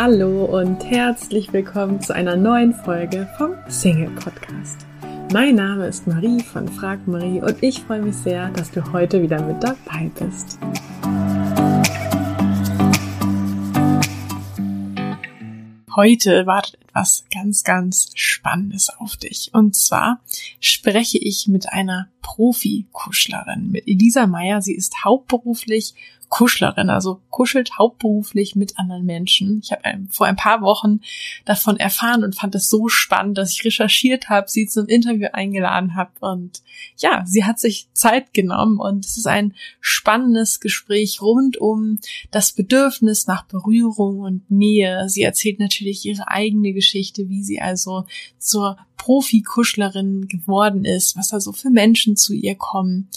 Hallo und herzlich willkommen zu einer neuen Folge vom Single Podcast. Mein Name ist Marie von Frag Marie und ich freue mich sehr, dass du heute wieder mit dabei bist. Heute wartet etwas ganz, ganz Spannendes auf dich. Und zwar spreche ich mit einer Profi-Kuschlerin, mit Elisa Meyer. Sie ist hauptberuflich Kuschlerin, also kuschelt hauptberuflich mit anderen Menschen. Ich habe vor ein paar Wochen davon erfahren und fand es so spannend, dass ich recherchiert habe, sie zum Interview eingeladen habe und ja, sie hat sich Zeit genommen und es ist ein spannendes Gespräch rund um das Bedürfnis nach Berührung und Nähe. Sie erzählt natürlich ihre eigene Geschichte, wie sie also zur Profi-Kuschlerin geworden ist, was da so für Menschen zu ihr kommen.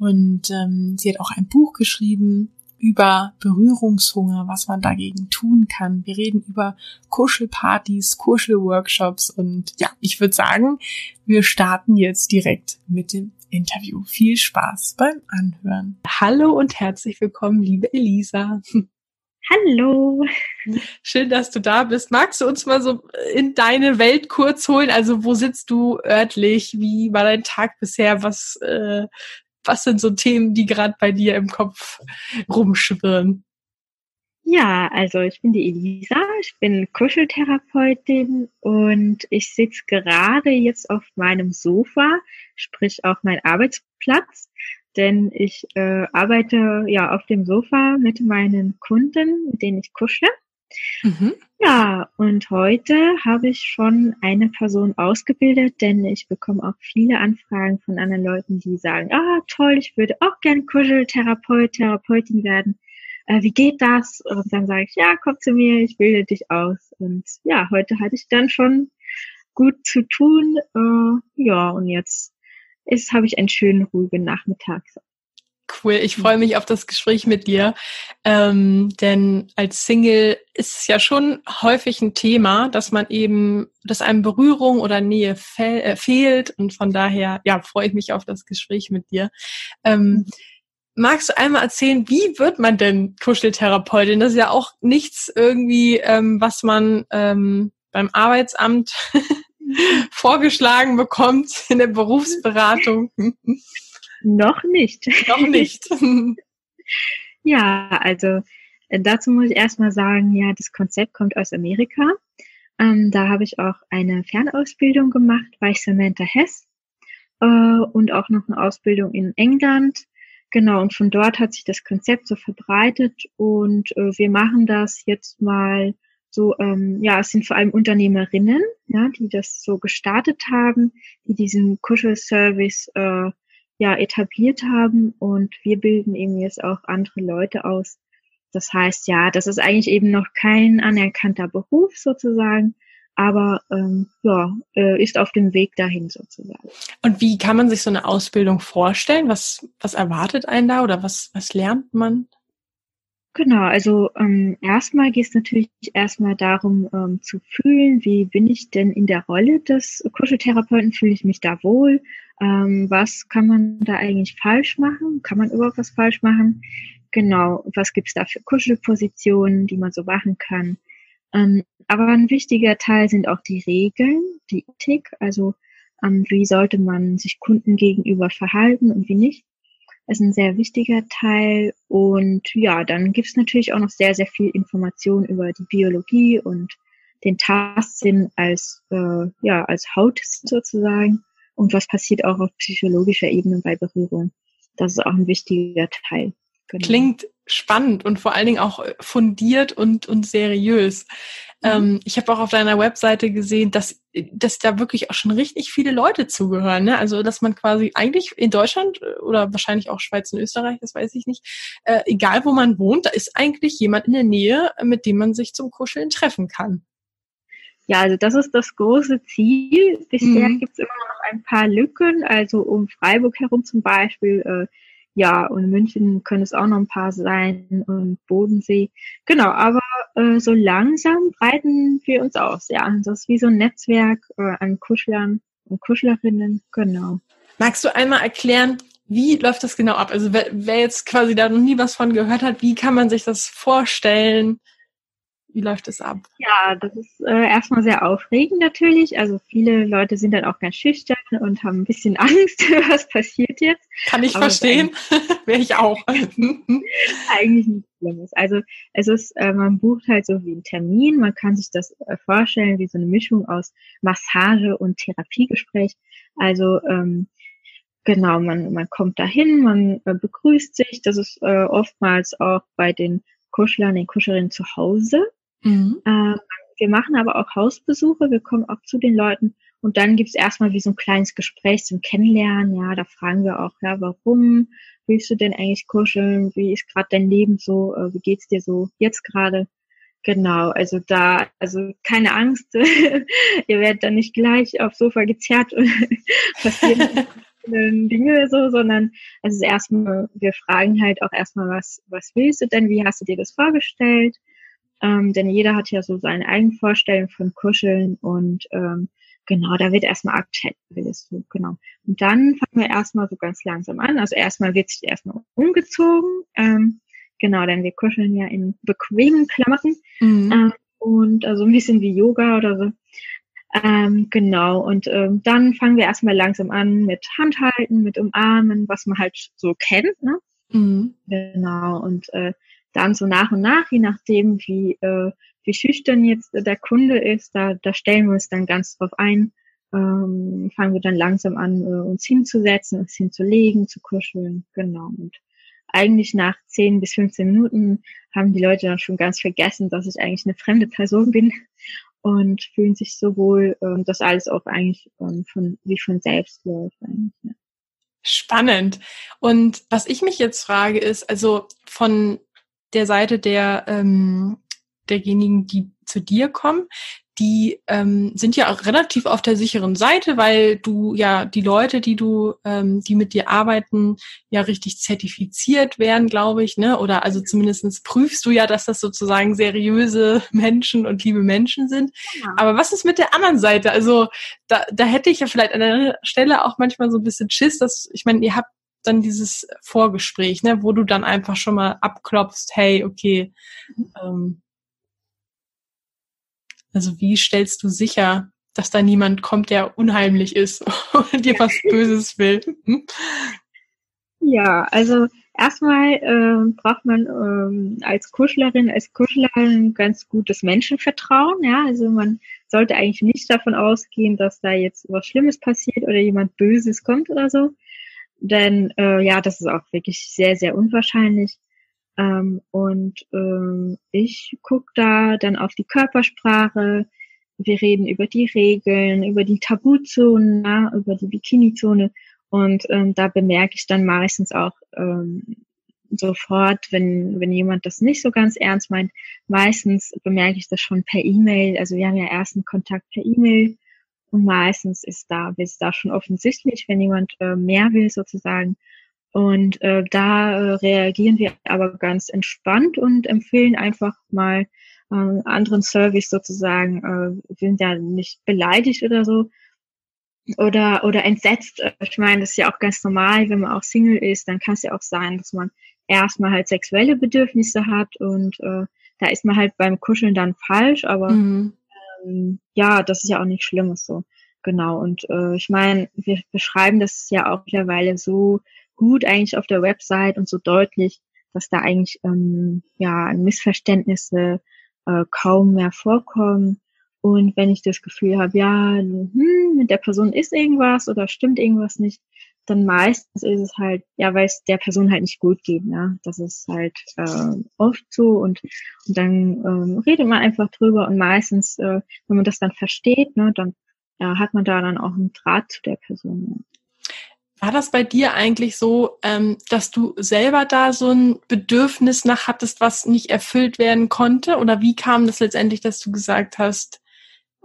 Und ähm, sie hat auch ein Buch geschrieben über Berührungshunger, was man dagegen tun kann. Wir reden über Kuschelpartys, Kuschelworkshops und ja, ich würde sagen, wir starten jetzt direkt mit dem Interview. Viel Spaß beim Anhören. Hallo und herzlich willkommen, liebe Elisa. Hallo. Schön, dass du da bist. Magst du uns mal so in deine Welt kurz holen? Also wo sitzt du örtlich? Wie war dein Tag bisher? Was äh, was sind so Themen, die gerade bei dir im Kopf rumschwirren? Ja, also ich bin die Elisa, ich bin Kuscheltherapeutin und ich sitze gerade jetzt auf meinem Sofa, sprich auf meinem Arbeitsplatz, denn ich äh, arbeite ja auf dem Sofa mit meinen Kunden, mit denen ich kuschle. Mhm. Ja, und heute habe ich schon eine Person ausgebildet, denn ich bekomme auch viele Anfragen von anderen Leuten, die sagen, ah, toll, ich würde auch gerne Kuscheltherapeut, Therapeutin werden. Äh, wie geht das? Und dann sage ich, ja, komm zu mir, ich bilde dich aus. Und ja, heute hatte ich dann schon gut zu tun. Äh, ja, und jetzt ist, habe ich einen schönen, ruhigen Nachmittag. Cool, ich freue mich auf das Gespräch mit dir. Ähm, denn als Single ist es ja schon häufig ein Thema, dass man eben, dass einem Berührung oder Nähe fe äh, fehlt. Und von daher, ja, freue ich mich auf das Gespräch mit dir. Ähm, magst du einmal erzählen, wie wird man denn Kuscheltherapeutin? Das ist ja auch nichts irgendwie, ähm, was man ähm, beim Arbeitsamt vorgeschlagen bekommt in der Berufsberatung. Noch nicht. Noch nicht. ja, also äh, dazu muss ich erstmal sagen, ja, das Konzept kommt aus Amerika. Ähm, da habe ich auch eine Fernausbildung gemacht bei Samantha Hess äh, und auch noch eine Ausbildung in England. Genau, und von dort hat sich das Konzept so verbreitet und äh, wir machen das jetzt mal so, ähm, ja, es sind vor allem Unternehmerinnen, ja, die das so gestartet haben, die diesen Kuschelservice äh, ja etabliert haben und wir bilden eben jetzt auch andere Leute aus. Das heißt, ja, das ist eigentlich eben noch kein anerkannter Beruf sozusagen, aber ähm, ja, äh, ist auf dem Weg dahin sozusagen. Und wie kann man sich so eine Ausbildung vorstellen? Was, was erwartet einen da oder was, was lernt man? Genau, also ähm, erstmal geht es natürlich erstmal darum ähm, zu fühlen, wie bin ich denn in der Rolle des Kuscheltherapeuten, fühle ich mich da wohl, ähm, was kann man da eigentlich falsch machen, kann man überhaupt was falsch machen, genau, was gibt's da für Kuschelpositionen, die man so machen kann. Ähm, aber ein wichtiger Teil sind auch die Regeln, die Ethik, also ähm, wie sollte man sich Kunden gegenüber verhalten und wie nicht ist ein sehr wichtiger Teil. Und ja, dann gibt es natürlich auch noch sehr, sehr viel Information über die Biologie und den Tastsinn als, äh, ja, als Haut sozusagen und was passiert auch auf psychologischer Ebene bei Berührung. Das ist auch ein wichtiger Teil. Genau. Klingt spannend und vor allen Dingen auch fundiert und, und seriös. Mhm. Ähm, ich habe auch auf deiner Webseite gesehen, dass, dass da wirklich auch schon richtig viele Leute zugehören. Ne? Also, dass man quasi eigentlich in Deutschland äh, oder wahrscheinlich auch Schweiz und Österreich, das weiß ich nicht, äh, egal wo man wohnt, da ist eigentlich jemand in der Nähe, mit dem man sich zum Kuscheln treffen kann. Ja, also das ist das große Ziel. Bisher mhm. gibt es immer noch ein paar Lücken. Also um Freiburg herum zum Beispiel äh, ja, und München können es auch noch ein paar sein und Bodensee. Genau, aber äh, so langsam breiten wir uns aus. Ja, das ist wie so ein Netzwerk äh, an Kuschlern und Kuschlerinnen. Genau. Magst du einmal erklären, wie läuft das genau ab? Also wer, wer jetzt quasi da noch nie was von gehört hat, wie kann man sich das vorstellen? Wie läuft es ab? Ja, das ist äh, erstmal sehr aufregend natürlich. Also viele Leute sind dann auch ganz schüchtern und haben ein bisschen Angst, was passiert jetzt. Kann ich Aber verstehen. Wäre ich auch. eigentlich nicht Schlimmes. Also es ist, äh, man bucht halt so wie einen Termin. Man kann sich das äh, vorstellen wie so eine Mischung aus Massage und Therapiegespräch. Also ähm, genau, man, man kommt dahin, man äh, begrüßt sich. Das ist äh, oftmals auch bei den Kuschlern, den Kuscherinnen zu Hause. Mhm. Ähm, wir machen aber auch Hausbesuche, wir kommen auch zu den Leuten und dann gibt's erstmal wie so ein kleines Gespräch zum Kennenlernen. Ja, da fragen wir auch, ja, warum willst du denn eigentlich kuscheln? Wie ist gerade dein Leben so? Äh, wie geht's dir so jetzt gerade? Genau, also da, also keine Angst, ihr werdet dann nicht gleich aufs Sofa gezerrt und passieren Dinge so, sondern also erstmal, wir fragen halt auch erstmal, was, was willst du denn? Wie hast du dir das vorgestellt? Ähm, denn jeder hat ja so seine eigenen Vorstellungen von Kuscheln und ähm, genau, da wird erstmal abchecken, willst du, genau. Und dann fangen wir erstmal so ganz langsam an. Also erstmal wird sich erstmal umgezogen. Ähm, genau, denn wir kuscheln ja in bequemen Klamotten. Mhm. Ähm, und also ein bisschen wie Yoga oder so. Ähm, genau, und ähm, dann fangen wir erstmal langsam an mit Handhalten, mit Umarmen, was man halt so kennt, ne? Mhm. Genau, und äh, dann so nach und nach, je nachdem, wie, äh, wie schüchtern jetzt der Kunde ist, da, da stellen wir uns dann ganz drauf ein, ähm, fangen wir dann langsam an, äh, uns hinzusetzen, uns hinzulegen, zu kuscheln, genau. Und eigentlich nach 10 bis 15 Minuten haben die Leute dann schon ganz vergessen, dass ich eigentlich eine fremde Person bin und fühlen sich so wohl, ähm, dass alles auch eigentlich ähm, von, wie von selbst läuft. Eigentlich, ja. Spannend. Und was ich mich jetzt frage, ist, also von der Seite der ähm, derjenigen, die zu dir kommen, die ähm, sind ja auch relativ auf der sicheren Seite, weil du ja die Leute, die du, ähm, die mit dir arbeiten, ja richtig zertifiziert werden, glaube ich, ne? Oder also zumindestens prüfst du ja, dass das sozusagen seriöse Menschen und liebe Menschen sind. Ja. Aber was ist mit der anderen Seite? Also da, da hätte ich ja vielleicht an der Stelle auch manchmal so ein bisschen Schiss, dass, ich meine, ihr habt dann dieses Vorgespräch, ne, wo du dann einfach schon mal abklopfst, hey, okay, ähm, also wie stellst du sicher, dass da niemand kommt, der unheimlich ist und dir was Böses will? Hm? Ja, also erstmal äh, braucht man ähm, als Kuschlerin, als Kuschler ein ganz gutes Menschenvertrauen. Ja, also man sollte eigentlich nicht davon ausgehen, dass da jetzt was Schlimmes passiert oder jemand Böses kommt oder so. Denn äh, ja, das ist auch wirklich sehr, sehr unwahrscheinlich. Ähm, und ähm, ich gucke da dann auf die Körpersprache. Wir reden über die Regeln, über die Tabuzonen, ja, über die Bikini-Zone. Und ähm, da bemerke ich dann meistens auch ähm, sofort, wenn, wenn jemand das nicht so ganz ernst meint. Meistens bemerke ich das schon per E-Mail. Also wir haben ja ersten Kontakt per E-Mail. Und meistens ist da, ist da schon offensichtlich, wenn jemand äh, mehr will sozusagen. Und äh, da äh, reagieren wir aber ganz entspannt und empfehlen einfach mal äh, anderen Service sozusagen. Äh, sind ja nicht beleidigt oder so oder oder entsetzt. Ich meine, das ist ja auch ganz normal, wenn man auch Single ist, dann kann es ja auch sein, dass man erstmal halt sexuelle Bedürfnisse hat und äh, da ist man halt beim Kuscheln dann falsch, aber mhm. Ähm, ja, das ist ja auch nicht Schlimmes so. Genau. Und äh, ich meine, wir beschreiben das ja auch mittlerweile so gut eigentlich auf der Website und so deutlich, dass da eigentlich ähm, ja Missverständnisse äh, kaum mehr vorkommen. Und wenn ich das Gefühl habe, ja, hm, mit der Person ist irgendwas oder stimmt irgendwas nicht, dann meistens ist es halt, ja, weil es der Person halt nicht gut geht, ne? Das ist halt äh, oft so und, und dann ähm, redet man einfach drüber und meistens, äh, wenn man das dann versteht, ne, dann äh, hat man da dann auch einen Draht zu der Person. Ja. War das bei dir eigentlich so, ähm, dass du selber da so ein Bedürfnis nach hattest, was nicht erfüllt werden konnte? Oder wie kam das letztendlich, dass du gesagt hast,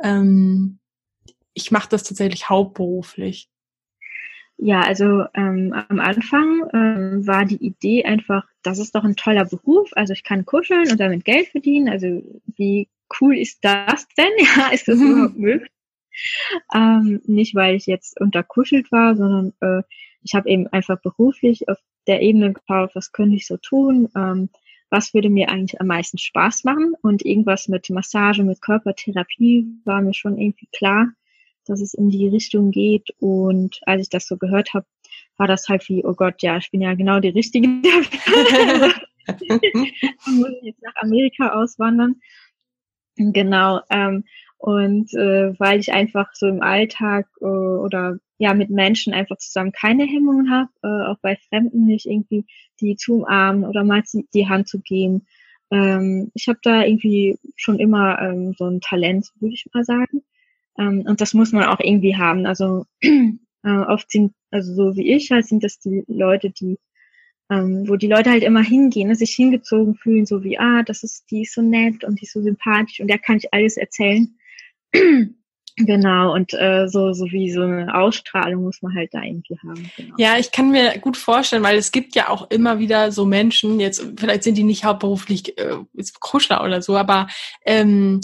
ähm, ich mache das tatsächlich hauptberuflich? Ja, also ähm, am Anfang ähm, war die Idee einfach, das ist doch ein toller Beruf. Also ich kann kuscheln und damit Geld verdienen. Also wie cool ist das denn? Ja, ist das überhaupt möglich? ähm, nicht, weil ich jetzt unterkuschelt war, sondern äh, ich habe eben einfach beruflich auf der Ebene geschaut, was könnte ich so tun, ähm, was würde mir eigentlich am meisten Spaß machen und irgendwas mit Massage, mit Körpertherapie war mir schon irgendwie klar, dass es in die Richtung geht und als ich das so gehört habe, war das halt wie, oh Gott, ja, ich bin ja genau die Richtige. muss jetzt nach Amerika auswandern. Genau. Ähm, und äh, weil ich einfach so im Alltag äh, oder ja mit Menschen einfach zusammen keine Hemmungen habe, äh, auch bei Fremden nicht irgendwie die zu umarmen oder mal die Hand zu geben. Ähm, ich habe da irgendwie schon immer ähm, so ein Talent, würde ich mal sagen. Ähm, und das muss man auch irgendwie haben. Also äh, oft sind, also so wie ich halt, sind das die Leute, die ähm, wo die Leute halt immer hingehen, ne, sich hingezogen fühlen, so wie, ah, das ist, die ist so nett und die ist so sympathisch und der kann ich alles erzählen. Genau, und äh, so, so wie so eine Ausstrahlung muss man halt da irgendwie haben. Genau. Ja, ich kann mir gut vorstellen, weil es gibt ja auch immer wieder so Menschen, jetzt vielleicht sind die nicht hauptberuflich äh, Kuschler oder so, aber ähm,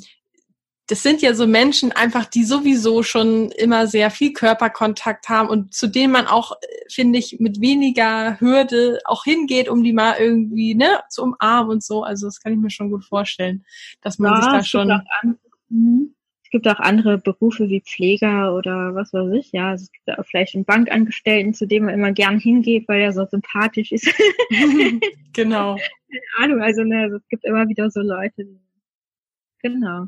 das sind ja so Menschen einfach, die sowieso schon immer sehr viel Körperkontakt haben und zu denen man auch, finde ich, mit weniger Hürde auch hingeht, um die mal irgendwie ne, zu umarmen und so. Also das kann ich mir schon gut vorstellen, dass man ja, sich da schon. Mhm. es gibt auch andere Berufe wie Pfleger oder was weiß ich, ja. Also es gibt auch vielleicht einen Bankangestellten, zu dem man immer gern hingeht, weil er so sympathisch ist. genau. Keine Ahnung, also ne, also es gibt immer wieder so Leute, die Genau.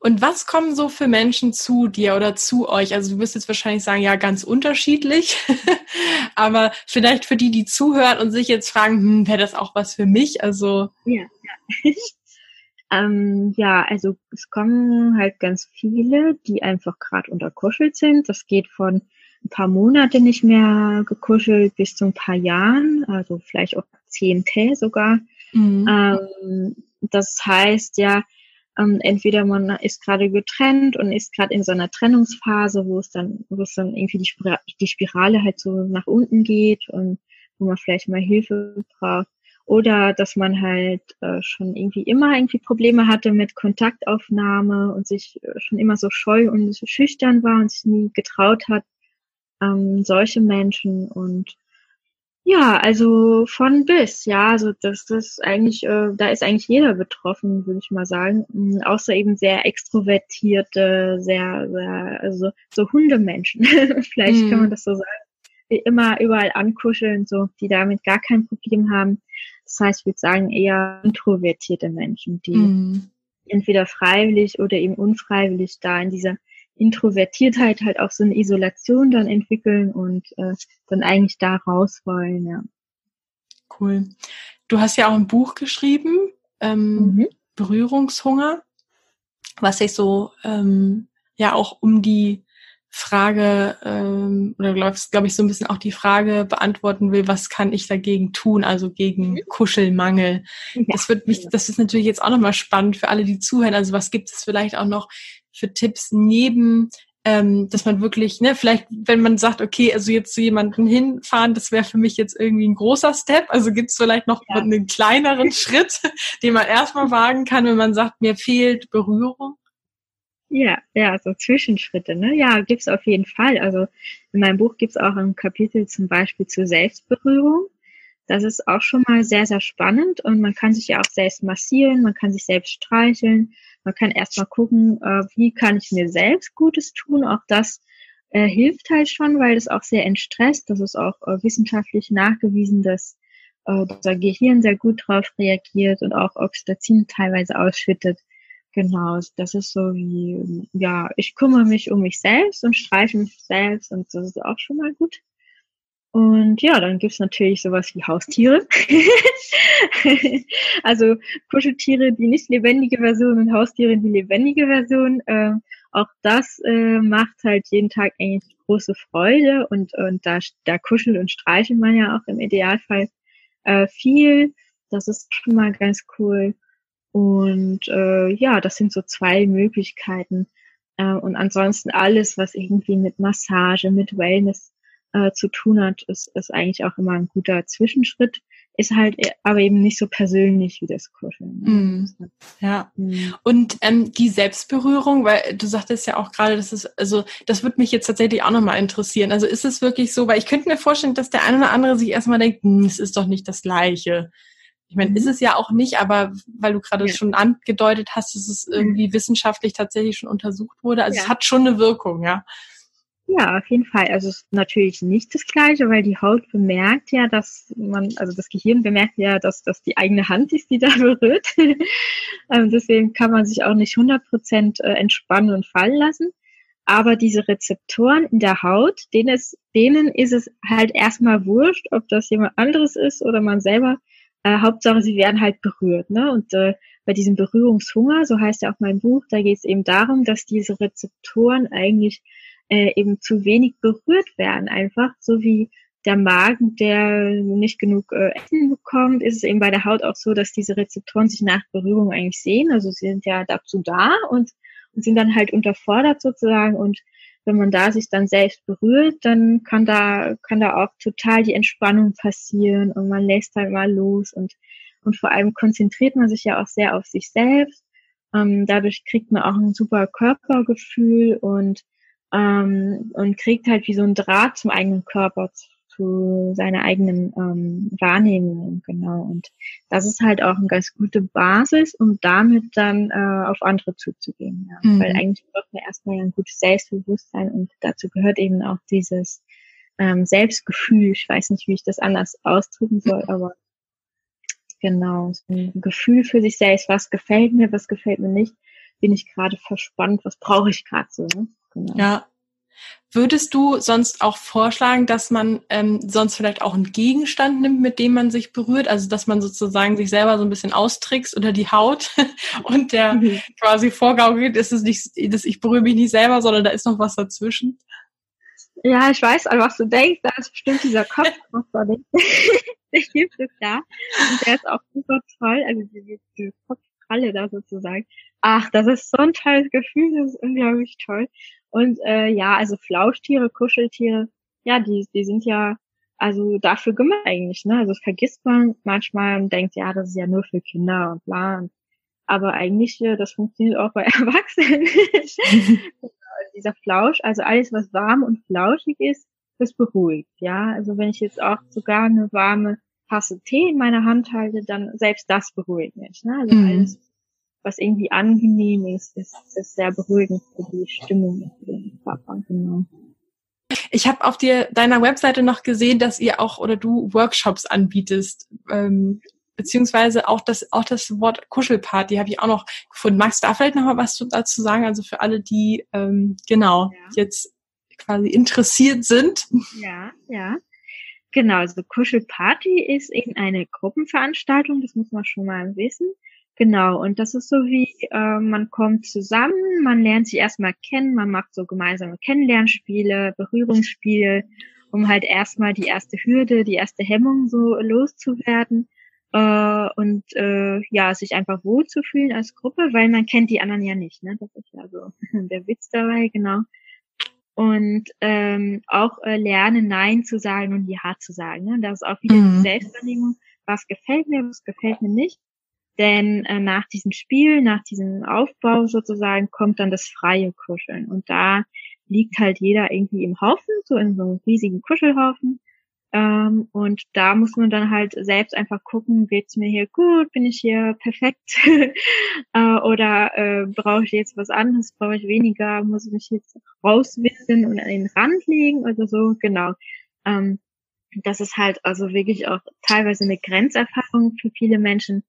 Und was kommen so für Menschen zu dir oder zu euch? Also du wirst jetzt wahrscheinlich sagen, ja, ganz unterschiedlich. Aber vielleicht für die, die zuhören und sich jetzt fragen, hm, wäre das auch was für mich? Also. Ja, ja. ähm, ja, also es kommen halt ganz viele, die einfach gerade unterkuschelt sind. Das geht von ein paar Monate nicht mehr gekuschelt bis zu ein paar Jahren, also vielleicht auch Zehnte sogar. Mhm. Ähm, das heißt ja, ähm, entweder man ist gerade getrennt und ist gerade in so einer Trennungsphase, wo es dann, wo es dann irgendwie die, Spira die Spirale halt so nach unten geht und wo man vielleicht mal Hilfe braucht. Oder dass man halt äh, schon irgendwie immer irgendwie Probleme hatte mit Kontaktaufnahme und sich äh, schon immer so scheu und so schüchtern war und sich nie getraut hat. Ähm, solche Menschen und ja, also von bis, ja, also das ist eigentlich, äh, da ist eigentlich jeder betroffen, würde ich mal sagen. Mhm, außer eben sehr extrovertierte, sehr, sehr, also so Hundemenschen, vielleicht mm. kann man mhm. das so sagen, die immer überall ankuscheln, so, die damit gar kein Problem haben. Das heißt, ich würde sagen, eher introvertierte Menschen, die mm. entweder freiwillig oder eben unfreiwillig da in dieser Introvertiertheit halt auch so eine Isolation dann entwickeln und äh, dann eigentlich da raus wollen, ja. Cool. Du hast ja auch ein Buch geschrieben, ähm, mhm. Berührungshunger, was sich so ähm, ja auch um die Frage ähm, oder glaube ich, so ein bisschen auch die Frage beantworten will, was kann ich dagegen tun, also gegen mhm. Kuschelmangel. Ja. Das wird mich, das ist natürlich jetzt auch nochmal spannend für alle, die zuhören. Also was gibt es vielleicht auch noch für Tipps neben, ähm, dass man wirklich, ne, vielleicht, wenn man sagt, okay, also jetzt zu jemandem hinfahren, das wäre für mich jetzt irgendwie ein großer Step. Also gibt es vielleicht noch ja. einen kleineren Schritt, den man erstmal wagen kann, wenn man sagt, mir fehlt Berührung? Ja, ja, so Zwischenschritte, ne? Ja, gibt's auf jeden Fall. Also in meinem Buch gibt's auch ein Kapitel zum Beispiel zur Selbstberührung. Das ist auch schon mal sehr, sehr spannend und man kann sich ja auch selbst massieren, man kann sich selbst streicheln, man kann erstmal gucken, äh, wie kann ich mir selbst Gutes tun. Auch das äh, hilft halt schon, weil das auch sehr entstresst. Das ist auch äh, wissenschaftlich nachgewiesen, dass äh, unser Gehirn sehr gut drauf reagiert und auch Oxytocin teilweise ausschüttet. Genau, das ist so wie, ja, ich kümmere mich um mich selbst und streiche mich selbst und das ist auch schon mal gut. Und ja, dann gibt's natürlich sowas wie Haustiere. also Kuscheltiere, die nicht lebendige Version und Haustiere, die lebendige Version. Äh, auch das äh, macht halt jeden Tag eigentlich große Freude und, und da, da kuschelt und streichelt man ja auch im Idealfall äh, viel. Das ist schon mal ganz cool. Und äh, ja, das sind so zwei Möglichkeiten. Äh, und ansonsten alles, was irgendwie mit Massage, mit Wellness äh, zu tun hat, ist, ist eigentlich auch immer ein guter Zwischenschritt. Ist halt e, aber eben nicht so persönlich wie das Kuscheln. Mm, ja. Mm. Und ähm, die Selbstberührung, weil du sagtest ja auch gerade, das ist, also das würde mich jetzt tatsächlich auch nochmal interessieren. Also ist es wirklich so, weil ich könnte mir vorstellen, dass der eine oder andere sich erstmal denkt, hm, es ist doch nicht das Gleiche. Ich meine, ist es ja auch nicht, aber weil du gerade ja. schon angedeutet hast, dass es irgendwie wissenschaftlich tatsächlich schon untersucht wurde. Also ja. es hat schon eine Wirkung, ja. Ja, auf jeden Fall. Also es ist natürlich nicht das Gleiche, weil die Haut bemerkt ja, dass man, also das Gehirn bemerkt ja, dass das die eigene Hand ist, die da berührt. ähm, deswegen kann man sich auch nicht 100 Prozent äh, entspannen und fallen lassen. Aber diese Rezeptoren in der Haut, denen, ist, denen ist es halt erstmal wurscht, ob das jemand anderes ist oder man selber. Äh, Hauptsache, sie werden halt berührt. Ne? Und äh, bei diesem Berührungshunger, so heißt ja auch mein Buch, da geht es eben darum, dass diese Rezeptoren eigentlich äh, eben zu wenig berührt werden, einfach so wie der Magen, der nicht genug äh, Essen bekommt, ist es eben bei der Haut auch so, dass diese Rezeptoren sich nach Berührung eigentlich sehen. Also sie sind ja dazu da und, und sind dann halt unterfordert sozusagen. Und wenn man da sich dann selbst berührt, dann kann da, kann da auch total die Entspannung passieren und man lässt halt mal los und, und vor allem konzentriert man sich ja auch sehr auf sich selbst. Ähm, dadurch kriegt man auch ein super Körpergefühl und ähm, und kriegt halt wie so ein Draht zum eigenen Körper, zu seiner eigenen ähm, Wahrnehmung, genau. Und das ist halt auch eine ganz gute Basis, um damit dann äh, auf andere zuzugehen. Ja. Mhm. Weil eigentlich braucht man erstmal ein gutes Selbstbewusstsein und dazu gehört eben auch dieses ähm, Selbstgefühl. Ich weiß nicht, wie ich das anders ausdrücken soll, aber genau, so ein Gefühl für sich selbst, was gefällt mir, was gefällt mir nicht, bin ich gerade verspannt, was brauche ich gerade so. Ne? Genau. Ja. Würdest du sonst auch vorschlagen, dass man ähm, sonst vielleicht auch einen Gegenstand nimmt, mit dem man sich berührt? Also dass man sozusagen sich selber so ein bisschen austrickst oder die Haut und der mhm. quasi vorgaukelt, ist es nicht, dass ich berühre mich nicht selber, sondern da ist noch was dazwischen? Ja, ich weiß, an was du denkst. Da ist bestimmt dieser Kopfkoffer, der gibt es da. Und der ist auch super toll. Also diese, diese Kopfkralle da sozusagen. Ach, das ist so ein tolles Gefühl. Das ist unglaublich toll. Und äh, ja, also Flauschtiere, Kuscheltiere, ja, die, die sind ja also dafür gemacht eigentlich, ne? Also das vergisst man manchmal und denkt, ja, das ist ja nur für Kinder und bla. Aber eigentlich, äh, das funktioniert auch bei Erwachsenen. Dieser Flausch, also alles, was warm und flauschig ist, das beruhigt, ja. Also wenn ich jetzt auch sogar eine warme Tasse Tee in meiner Hand halte, dann selbst das beruhigt mich, ne? Also mhm. alles, was irgendwie angenehm ist, ist, ist sehr beruhigend für die Stimmung Körper, genau. Ich habe auf dir, deiner Webseite noch gesehen, dass ihr auch oder du Workshops anbietest, ähm, beziehungsweise auch das, auch das Wort Kuschelparty habe ich auch noch gefunden. Magst du da vielleicht noch mal was dazu sagen? Also für alle, die ähm, genau ja. jetzt quasi interessiert sind. Ja, ja. Genau, also Kuschelparty ist eben eine Gruppenveranstaltung, das muss man schon mal wissen. Genau, und das ist so wie, äh, man kommt zusammen, man lernt sich erstmal kennen, man macht so gemeinsame Kennenlernspiele, Berührungsspiele, um halt erstmal die erste Hürde, die erste Hemmung so loszuwerden äh, und äh, ja, sich einfach wohlzufühlen als Gruppe, weil man kennt die anderen ja nicht, ne? Das ist ja so der Witz dabei, genau. Und ähm, auch äh, lernen, Nein zu sagen und Ja zu sagen. Ne? Das ist auch wieder mhm. die Selbstwahrnehmung, was gefällt mir, was gefällt mir nicht. Denn äh, nach diesem Spiel, nach diesem Aufbau sozusagen, kommt dann das freie Kuscheln. Und da liegt halt jeder irgendwie im Haufen, so in so einem riesigen Kuschelhaufen. Ähm, und da muss man dann halt selbst einfach gucken, geht's mir hier gut, bin ich hier perfekt äh, oder äh, brauche ich jetzt was anderes, brauche ich weniger, muss ich mich jetzt rauswinden und an den Rand legen oder so, genau. Ähm, das ist halt also wirklich auch teilweise eine Grenzerfahrung für viele Menschen,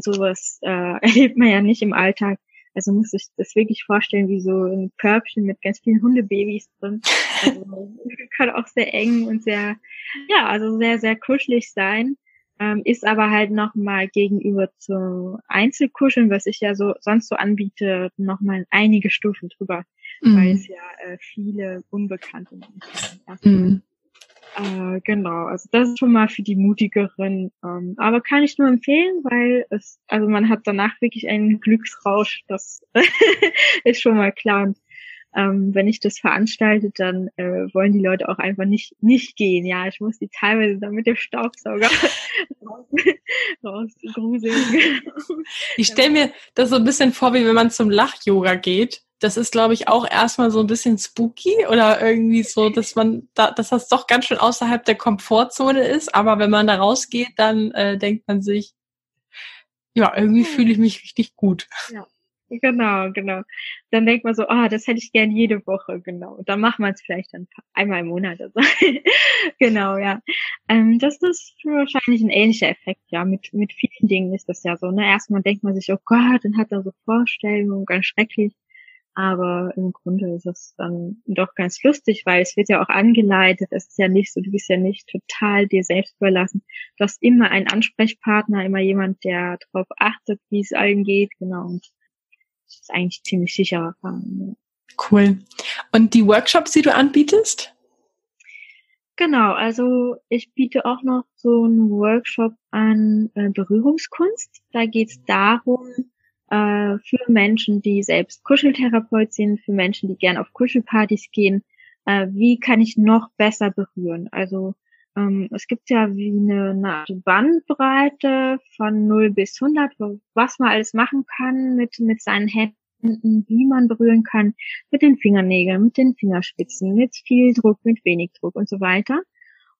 sowas äh, erlebt man ja nicht im Alltag. Also muss ich das wirklich vorstellen wie so ein Körbchen mit ganz vielen Hundebabys drin. Also kann auch sehr eng und sehr, ja, also sehr, sehr kuschelig sein. Ähm, ist aber halt nochmal gegenüber zu Einzelkuscheln, was ich ja so sonst so anbiete, nochmal einige Stufen drüber, mhm. weil es ja äh, viele Unbekannte Menschen mhm. Äh, genau, also das ist schon mal für die mutigeren. Ähm, aber kann ich nur empfehlen, weil es, also man hat danach wirklich einen Glücksrausch, das ist schon mal klar. Und, ähm, wenn ich das veranstalte, dann äh, wollen die Leute auch einfach nicht nicht gehen. Ja, ich muss die teilweise dann mit dem Staubsauger rausgruseln. ich stelle mir das so ein bisschen vor, wie wenn man zum Lach-Yoga geht das ist, glaube ich, auch erstmal so ein bisschen spooky oder irgendwie so, dass man da, dass das doch ganz schön außerhalb der Komfortzone ist. Aber wenn man da rausgeht, dann äh, denkt man sich, ja, irgendwie fühle ich mich richtig gut. Ja. Genau, genau. Dann denkt man so, ah, oh, das hätte ich gern jede Woche, genau. Und dann macht man es vielleicht dann einmal im Monat. Also. genau, ja. Ähm, das ist wahrscheinlich ein ähnlicher Effekt, ja. Mit, mit vielen Dingen ist das ja so. Ne? Erstmal denkt man sich, oh Gott, dann hat er so Vorstellungen, ganz schrecklich. Aber im Grunde ist es dann doch ganz lustig, weil es wird ja auch angeleitet. Es ist ja nicht so, du bist ja nicht total dir selbst überlassen. Du hast immer einen Ansprechpartner, immer jemand, der darauf achtet, wie es allen geht. Genau. Und das ist eigentlich ziemlich sicherer. Cool. Und die Workshops, die du anbietest? Genau, also ich biete auch noch so einen Workshop an äh, Berührungskunst. Da geht es darum, äh, für Menschen, die selbst Kuscheltherapeut sind, für Menschen, die gern auf Kuschelpartys gehen, äh, wie kann ich noch besser berühren? Also ähm, es gibt ja wie eine, eine Bandbreite von 0 bis 100, was man alles machen kann mit, mit seinen Händen, wie man berühren kann, mit den Fingernägeln, mit den Fingerspitzen, mit viel Druck, mit wenig Druck und so weiter.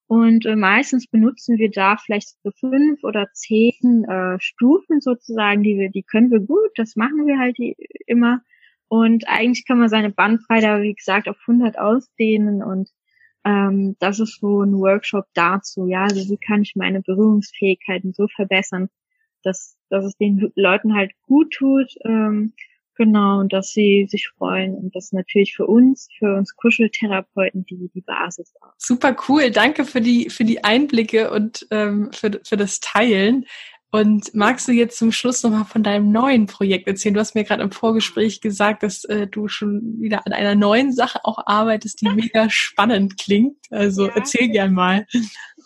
Und äh, meistens benutzen wir da vielleicht so fünf oder zehn äh, Stufen sozusagen, die wir, die können wir gut, das machen wir halt die, immer. Und eigentlich kann man seine Bandbreite, wie gesagt, auf 100 ausdehnen und ähm, das ist so ein Workshop dazu, ja, also wie kann ich meine Berührungsfähigkeiten so verbessern, dass, dass es den Leuten halt gut tut, ähm, Genau, und dass sie sich freuen und das natürlich für uns, für uns Kuscheltherapeuten die, die Basis auch. Super cool, danke für die, für die Einblicke und ähm, für, für das Teilen. Und magst du jetzt zum Schluss nochmal von deinem neuen Projekt erzählen? Du hast mir gerade im Vorgespräch gesagt, dass äh, du schon wieder an einer neuen Sache auch arbeitest, die mega spannend klingt. Also ja. erzähl gern mal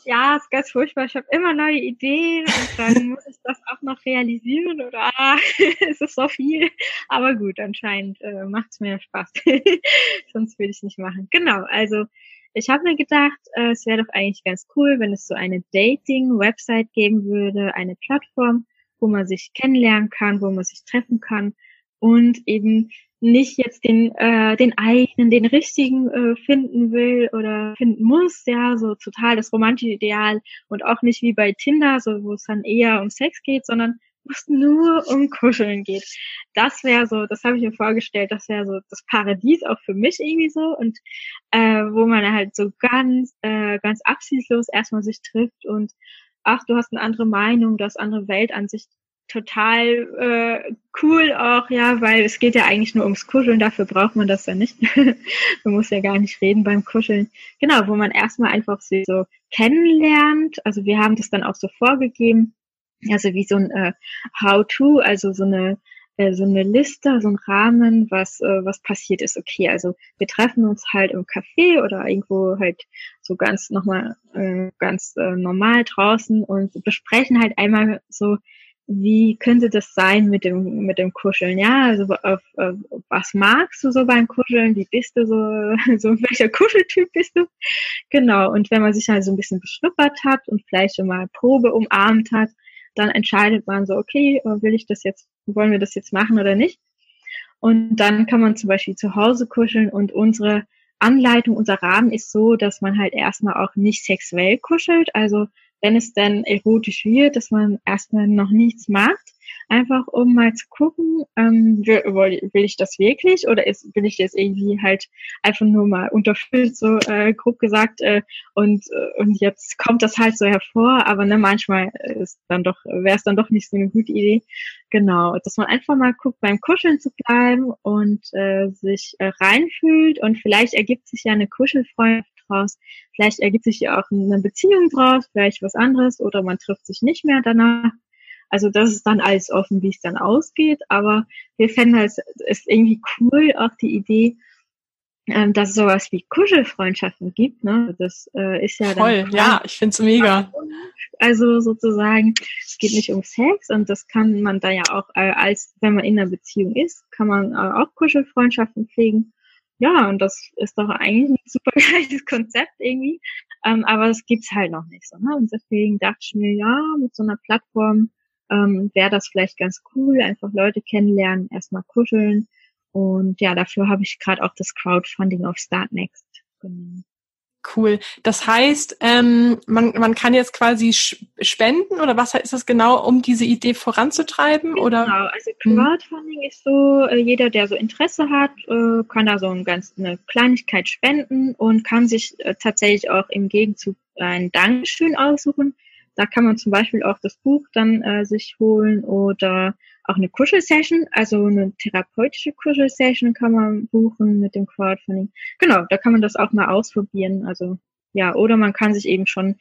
ja, ist ganz furchtbar. Ich habe immer neue Ideen und dann muss ich das auch noch realisieren oder ah, es ist so viel. Aber gut, anscheinend äh, macht es mir Spaß. Sonst würde ich es nicht machen. Genau, also ich habe mir gedacht, äh, es wäre doch eigentlich ganz cool, wenn es so eine Dating-Website geben würde, eine Plattform, wo man sich kennenlernen kann, wo man sich treffen kann und eben nicht jetzt den, äh, den eigenen, den richtigen äh, finden will oder finden muss, ja, so total das romantische Ideal und auch nicht wie bei Tinder, so wo es dann eher um Sex geht, sondern wo es nur um Kuscheln geht. Das wäre so, das habe ich mir vorgestellt, das wäre so das Paradies auch für mich irgendwie so und äh, wo man halt so ganz, äh, ganz absichtslos erstmal sich trifft und ach, du hast eine andere Meinung, du hast andere Weltansicht total äh, cool auch, ja, weil es geht ja eigentlich nur ums Kuscheln, dafür braucht man das ja nicht. man muss ja gar nicht reden beim Kuscheln. Genau, wo man erstmal einfach sie so kennenlernt. Also wir haben das dann auch so vorgegeben, also wie so ein äh, How-to, also so eine äh, so eine Liste, so ein Rahmen, was äh, was passiert ist. Okay, also wir treffen uns halt im Café oder irgendwo halt so ganz nochmal äh, ganz äh, normal draußen und besprechen halt einmal so wie könnte das sein mit dem, mit dem Kuscheln? Ja, also auf, auf, was magst du so beim Kuscheln? Wie bist du so, so welcher Kuscheltyp bist du? Genau. Und wenn man sich halt so ein bisschen beschnuppert hat und vielleicht schon mal Probe umarmt hat, dann entscheidet man so, okay, will ich das jetzt, wollen wir das jetzt machen oder nicht? Und dann kann man zum Beispiel zu Hause kuscheln und unsere Anleitung, unser Rahmen ist so, dass man halt erstmal auch nicht sexuell kuschelt. Also wenn es dann erotisch wird, dass man erstmal noch nichts macht, einfach um mal zu gucken, ähm, will, will ich das wirklich oder ist, will ich das irgendwie halt einfach nur mal unterfüllt, so äh, grob gesagt, äh, und, äh, und jetzt kommt das halt so hervor, aber ne, manchmal ist dann doch, wäre es dann doch nicht so eine gute Idee. Genau, dass man einfach mal guckt, beim Kuscheln zu bleiben und äh, sich äh, reinfühlt und vielleicht ergibt sich ja eine Kuschelfreundschaft draus. Vielleicht ergibt sich ja auch eine Beziehung draus, vielleicht was anderes oder man trifft sich nicht mehr danach. Also das ist dann alles offen, wie es dann ausgeht. Aber wir fänden es ist irgendwie cool, auch die Idee, ähm, dass es sowas wie Kuschelfreundschaften gibt. Ne? Das äh, ist ja voll. ja, ich finde es mega. Also sozusagen, es geht nicht um Sex und das kann man da ja auch äh, als, wenn man in einer Beziehung ist, kann man äh, auch Kuschelfreundschaften pflegen. Ja, und das ist doch eigentlich ein super geiles Konzept irgendwie. Ähm, aber es gibt's halt noch nicht so. Ne? Und deswegen dachte ich mir, ja, mit so einer Plattform ähm, wäre das vielleicht ganz cool. Einfach Leute kennenlernen, erstmal kuscheln. Und ja, dafür habe ich gerade auch das Crowdfunding auf Startnext genommen. Cool. Das heißt, ähm, man, man kann jetzt quasi spenden oder was ist das genau, um diese Idee voranzutreiben? Genau, oder? also hm. Crowdfunding hm. ist so, äh, jeder, der so Interesse hat, äh, kann da so ein ganz, eine Kleinigkeit spenden und kann sich äh, tatsächlich auch im Gegenzug ein Dankeschön aussuchen. Da kann man zum Beispiel auch das Buch dann sich holen oder auch eine Kuschelsession, also eine therapeutische Kuschelsession kann man buchen mit dem Crowdfunding. Genau, da kann man das auch mal ausprobieren. Also ja, oder man kann sich eben schon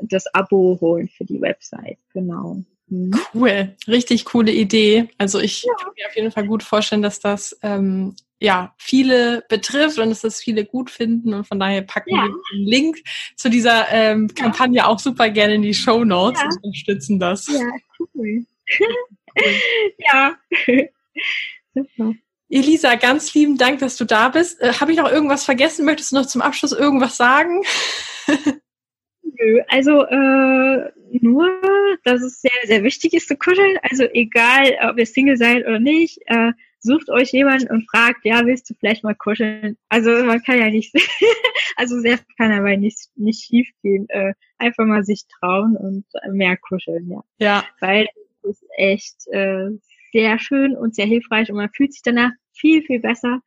das Abo holen für die Website. Genau. Mhm. Cool, richtig coole Idee. Also ich ja. kann mir auf jeden Fall gut vorstellen, dass das ähm, ja viele betrifft und dass das viele gut finden und von daher packen ja. wir den Link zu dieser ähm, Kampagne ja. auch super gerne in die Show Notes und unterstützen das. Ja, cool. ja. Super. Elisa, ganz lieben Dank, dass du da bist. Äh, Habe ich noch irgendwas vergessen? Möchtest du noch zum Abschluss irgendwas sagen? Nö, also äh, nur, dass es sehr, sehr wichtig ist zu kuscheln. Also egal, ob ihr Single seid oder nicht, äh, sucht euch jemanden und fragt, ja, willst du vielleicht mal kuscheln? Also man kann ja nicht, also sehr kann aber nicht, nicht schief gehen. Äh, einfach mal sich trauen und mehr kuscheln, ja. Ja. Weil ist echt äh, sehr schön und sehr hilfreich und man fühlt sich danach viel, viel besser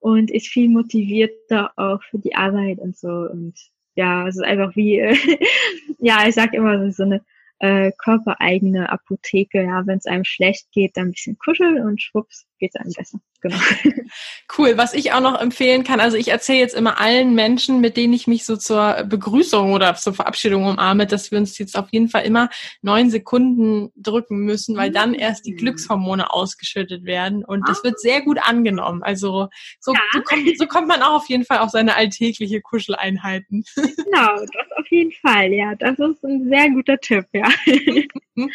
und ist viel motivierter auch für die Arbeit und so. Und ja, es ist einfach wie, äh, ja, ich sag immer so eine äh, körpereigene Apotheke. Ja, wenn es einem schlecht geht, dann ein bisschen kuscheln und schwupps geht es einem besser. Genau. Cool. Was ich auch noch empfehlen kann, also ich erzähle jetzt immer allen Menschen, mit denen ich mich so zur Begrüßung oder zur Verabschiedung umarme, dass wir uns jetzt auf jeden Fall immer neun Sekunden drücken müssen, weil dann erst die mm. Glückshormone ausgeschüttet werden und das wird sehr gut angenommen. Also so, ja. so, kommt, so kommt man auch auf jeden Fall auf seine alltägliche Kuscheleinheiten. Genau, das auf jeden Fall. Ja, das ist ein sehr guter Tipp. Ja.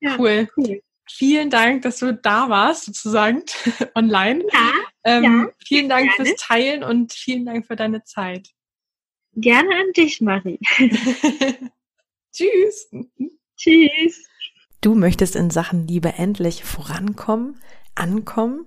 ja cool. Vielen Dank, dass du da warst, sozusagen, online. Ja, ähm, ja, vielen Dank gerne. fürs Teilen und vielen Dank für deine Zeit. Gerne an dich, Marie. Tschüss. Tschüss. Du möchtest in Sachen Liebe endlich vorankommen, ankommen?